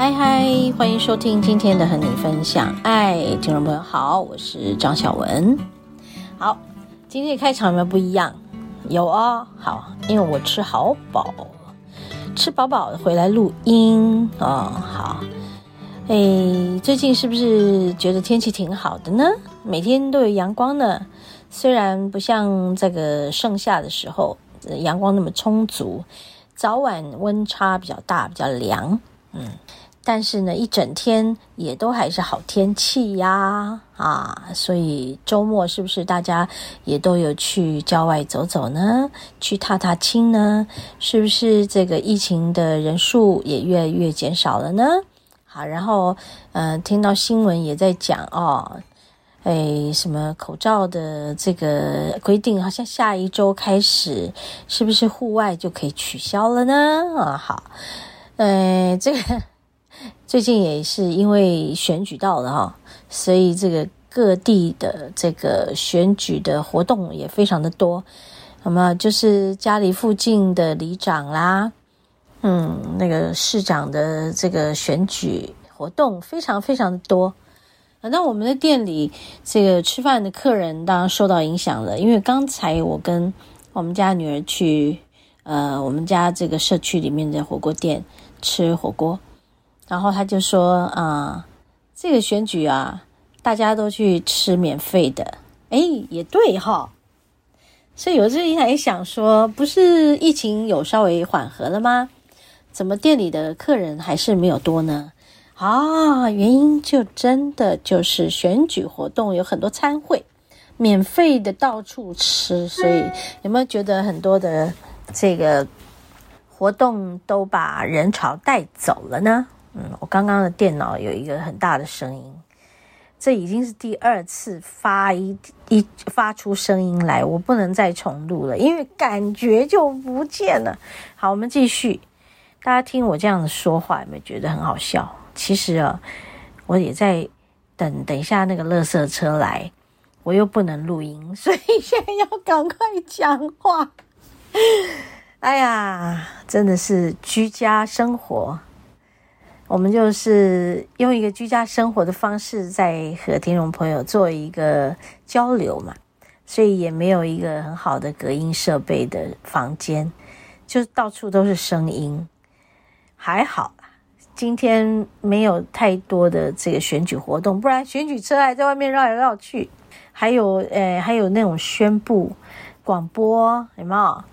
嗨嗨，欢迎收听今天的和你分享爱，听众朋友好，我是张小文。好，今天的开场有没有不一样？有哦，好，因为我吃好饱，吃饱饱回来录音哦。好，哎，最近是不是觉得天气挺好的呢？每天都有阳光呢，虽然不像这个盛夏的时候，阳光那么充足，早晚温差比较大，比较凉，嗯。但是呢，一整天也都还是好天气呀，啊，所以周末是不是大家也都有去郊外走走呢？去踏踏青呢？是不是这个疫情的人数也越来越减少了呢？好，然后嗯、呃，听到新闻也在讲哦，哎，什么口罩的这个规定，好像下一周开始，是不是户外就可以取消了呢？啊，好，呃，这个。最近也是因为选举到了哈，所以这个各地的这个选举的活动也非常的多。那么就是家里附近的里长啦，嗯，那个市长的这个选举活动非常非常的多。那我们的店里这个吃饭的客人当然受到影响了，因为刚才我跟我们家女儿去呃我们家这个社区里面的火锅店吃火锅。然后他就说啊，这个选举啊，大家都去吃免费的，哎，也对哈。所以有时候也想说，不是疫情有稍微缓和了吗？怎么店里的客人还是没有多呢？啊，原因就真的就是选举活动有很多餐会，免费的到处吃，所以有没有觉得很多的这个活动都把人潮带走了呢？嗯，我刚刚的电脑有一个很大的声音，这已经是第二次发一一发出声音来，我不能再重录了，因为感觉就不见了。好，我们继续。大家听我这样子说话，有没有觉得很好笑？其实啊，我也在等等一下那个垃圾车来，我又不能录音，所以现在要赶快讲话。哎呀，真的是居家生活。我们就是用一个居家生活的方式，在和听众朋友做一个交流嘛，所以也没有一个很好的隔音设备的房间，就到处都是声音。还好，今天没有太多的这个选举活动，不然选举车还在外面绕来绕去，还有呃，还有那种宣布广播，有没有？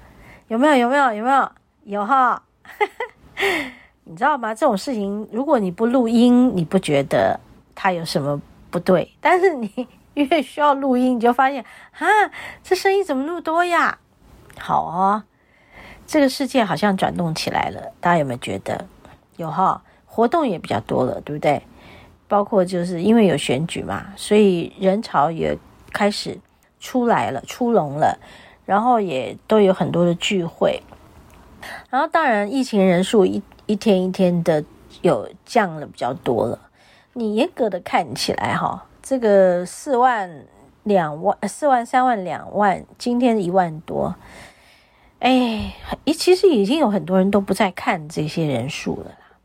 有没有？有没有？有没有？有哈。你知道吗？这种事情，如果你不录音，你不觉得它有什么不对？但是你 越需要录音，你就发现，啊，这声音怎么那么多呀？好哦，这个世界好像转动起来了，大家有没有觉得？有哈，活动也比较多了，对不对？包括就是因为有选举嘛，所以人潮也开始出来了，出笼了，然后也都有很多的聚会，然后当然疫情人数一。一天一天的有降了比较多了，你严格的看起来哈，这个四万两万四万三万两万，今天一万多，哎，其实已经有很多人都不再看这些人数了啦。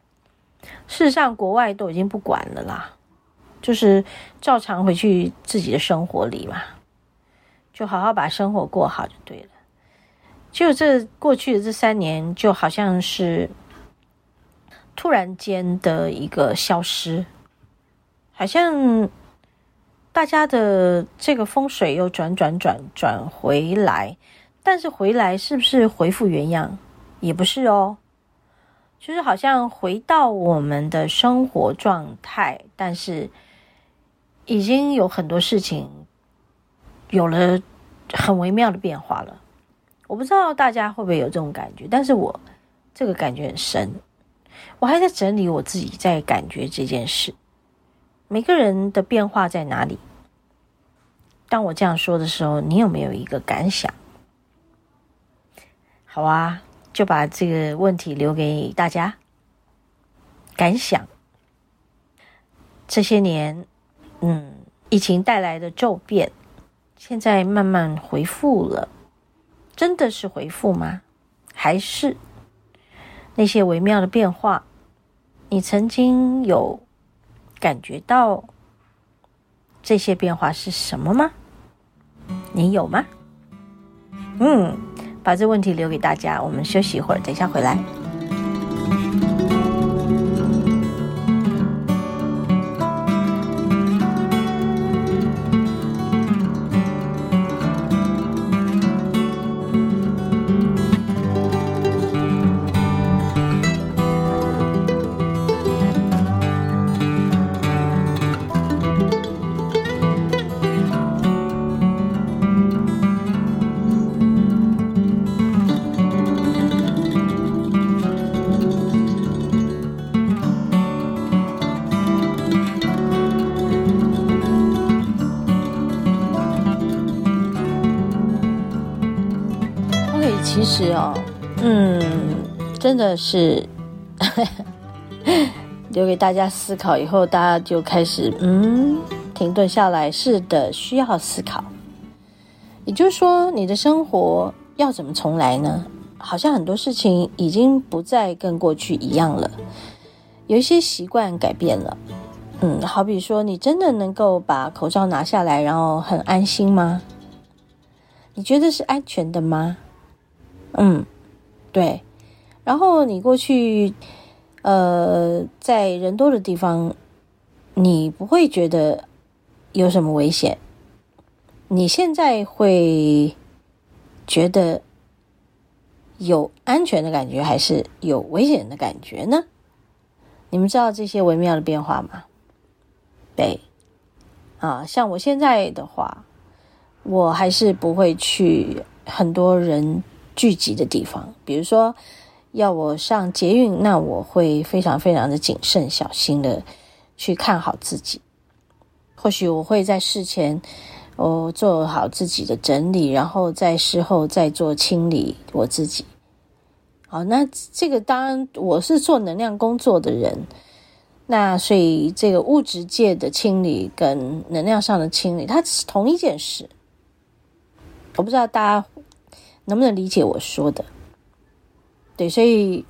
事实上，国外都已经不管了啦，就是照常回去自己的生活里嘛，就好好把生活过好就对了。就这过去的这三年，就好像是。突然间的一个消失，好像大家的这个风水又转转转转回来，但是回来是不是恢复原样？也不是哦，就是好像回到我们的生活状态，但是已经有很多事情有了很微妙的变化了。我不知道大家会不会有这种感觉，但是我这个感觉很深。我还在整理我自己，在感觉这件事。每个人的变化在哪里？当我这样说的时候，你有没有一个感想？好啊，就把这个问题留给大家。感想：这些年，嗯，疫情带来的骤变，现在慢慢回复了。真的是回复吗？还是那些微妙的变化？你曾经有感觉到这些变化是什么吗？你有吗？嗯，把这问题留给大家，我们休息一会儿，等一下回来。其实哦，嗯，真的是 留给大家思考。以后大家就开始嗯，停顿下来。是的，需要思考。也就是说，你的生活要怎么重来呢？好像很多事情已经不再跟过去一样了，有一些习惯改变了。嗯，好比说，你真的能够把口罩拿下来，然后很安心吗？你觉得是安全的吗？嗯，对。然后你过去，呃，在人多的地方，你不会觉得有什么危险。你现在会觉得有安全的感觉，还是有危险的感觉呢？你们知道这些微妙的变化吗？对，啊，像我现在的话，我还是不会去很多人。聚集的地方，比如说要我上捷运，那我会非常非常的谨慎小心的去看好自己。或许我会在事前哦做好自己的整理，然后在事后再做清理我自己。好，那这个当然我是做能量工作的人，那所以这个物质界的清理跟能量上的清理，它是同一件事。我不知道大家。能不能理解我说的？对，所以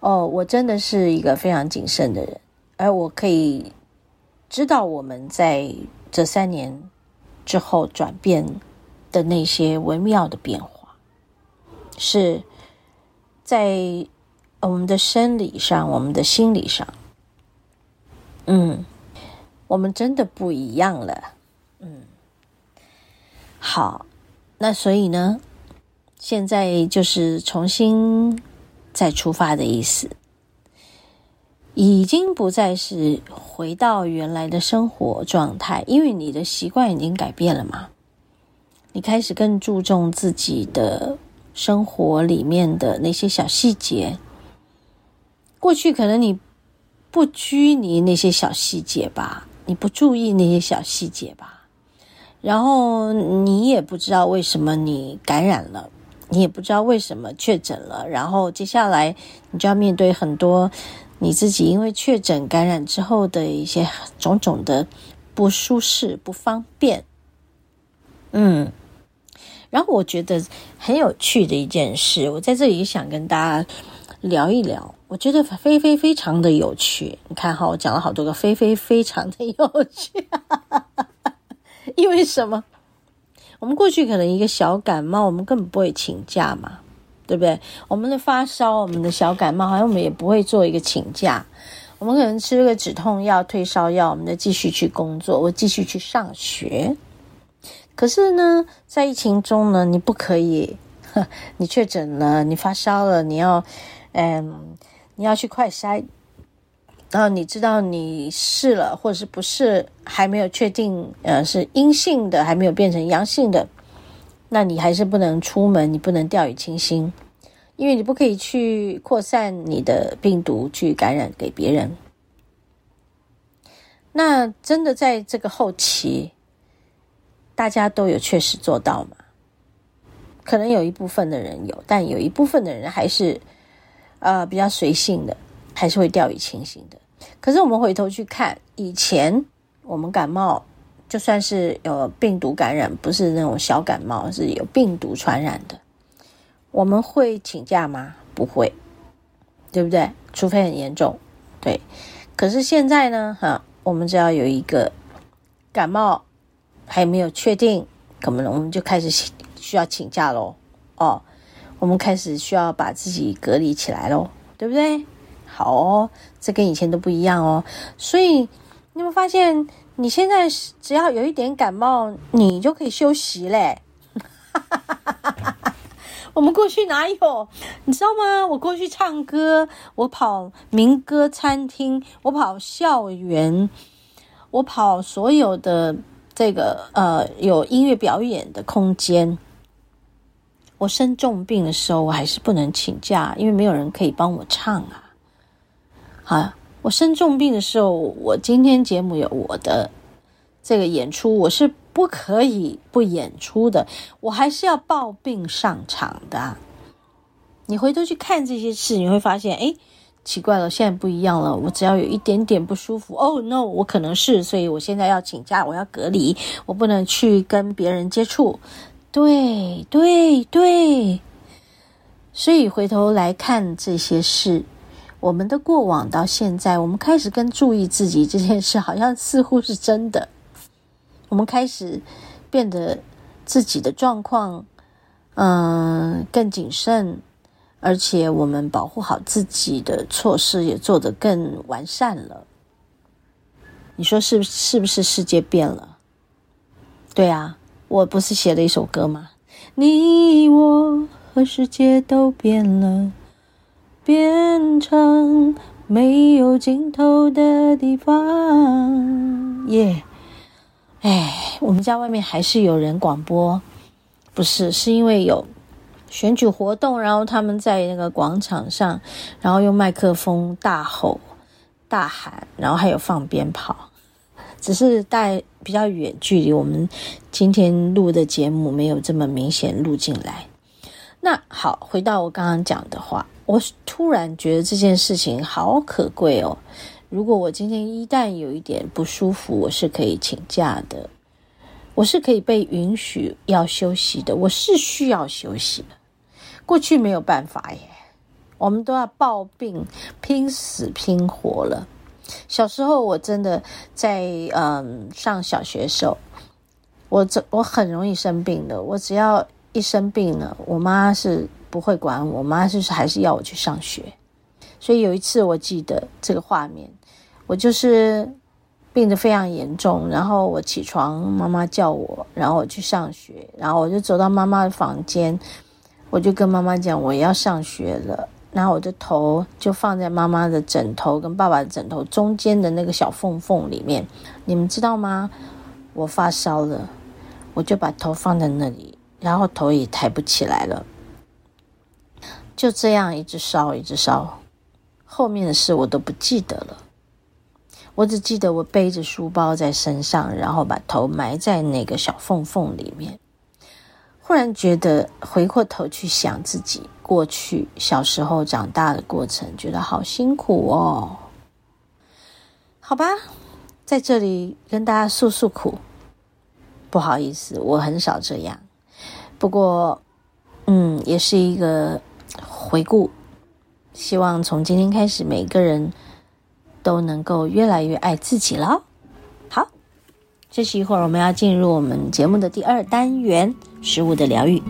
哦，我真的是一个非常谨慎的人，而我可以知道我们在这三年之后转变的那些微妙的变化，是在我们的生理上、我们的心理上，嗯，我们真的不一样了，嗯，好，那所以呢？现在就是重新再出发的意思，已经不再是回到原来的生活状态，因为你的习惯已经改变了嘛。你开始更注重自己的生活里面的那些小细节。过去可能你不拘泥那些小细节吧，你不注意那些小细节吧，然后你也不知道为什么你感染了。你也不知道为什么确诊了，然后接下来你就要面对很多你自己因为确诊感染之后的一些种种的不舒适、不方便。嗯，然后我觉得很有趣的一件事，我在这里想跟大家聊一聊。我觉得非非非常的有趣。你看哈，我讲了好多个非非非常的有趣，因为什么？我们过去可能一个小感冒，我们根本不会请假嘛，对不对？我们的发烧，我们的小感冒，好像我们也不会做一个请假。我们可能吃个止痛药、退烧药，我们再继续去工作，我继续去上学。可是呢，在疫情中呢，你不可以，你确诊了，你发烧了，你要，嗯，你要去快筛，然后你知道你是了，或者是不是还没有确定，呃，是阴性的，还没有变成阳性的，那你还是不能出门，你不能掉以轻心。因为你不可以去扩散你的病毒，去感染给别人。那真的在这个后期，大家都有确实做到吗？可能有一部分的人有，但有一部分的人还是呃比较随性的，还是会掉以轻心的。可是我们回头去看，以前我们感冒，就算是有病毒感染，不是那种小感冒，是有病毒传染的。我们会请假吗？不会，对不对？除非很严重，对。可是现在呢，哈，我们只要有一个感冒还没有确定，可能我们就开始需要请假喽。哦，我们开始需要把自己隔离起来喽，对不对？好哦，这跟以前都不一样哦。所以你有发现，你现在只要有一点感冒，你就可以休息嘞。哈哈哈。我们过去哪有？你知道吗？我过去唱歌，我跑民歌餐厅，我跑校园，我跑所有的这个呃有音乐表演的空间。我生重病的时候，我还是不能请假，因为没有人可以帮我唱啊。啊，我生重病的时候，我今天节目有我的这个演出，我是。不可以不演出的，我还是要抱病上场的。你回头去看这些事，你会发现，哎，奇怪了，现在不一样了。我只要有一点点不舒服，Oh no，我可能是，所以我现在要请假，我要隔离，我不能去跟别人接触。对对对，所以回头来看这些事，我们的过往到现在，我们开始更注意自己这件事，好像似乎是真的。我们开始变得自己的状况，嗯，更谨慎，而且我们保护好自己的措施也做得更完善了。你说是不是？是不是世界变了？对啊，我不是写了一首歌吗？你我和世界都变了，变成没有尽头的地方。耶、哎，我们家外面还是有人广播，不是，是因为有选举活动，然后他们在那个广场上，然后用麦克风大吼、大喊，然后还有放鞭炮，只是带比较远距离，我们今天录的节目没有这么明显录进来。那好，回到我刚刚讲的话，我突然觉得这件事情好可贵哦。如果我今天一旦有一点不舒服，我是可以请假的，我是可以被允许要休息的，我是需要休息的。过去没有办法耶，我们都要抱病，拼死拼活了。小时候我真的在嗯上小学的时候，我这我很容易生病的，我只要一生病了，我妈是不会管我，我妈就是还是要我去上学。所以有一次我记得这个画面。我就是病得非常严重，然后我起床，妈妈叫我，然后我去上学，然后我就走到妈妈的房间，我就跟妈妈讲我要上学了，然后我的头就放在妈妈的枕头跟爸爸的枕头中间的那个小缝缝里面，你们知道吗？我发烧了，我就把头放在那里，然后头也抬不起来了，就这样一直烧一直烧，后面的事我都不记得了。我只记得我背着书包在身上，然后把头埋在那个小缝缝里面。忽然觉得回过头去想自己过去小时候长大的过程，觉得好辛苦哦。好吧，在这里跟大家诉诉苦。不好意思，我很少这样。不过，嗯，也是一个回顾。希望从今天开始，每个人。都能够越来越爱自己了。好，这是一会儿我们要进入我们节目的第二单元——食物的疗愈。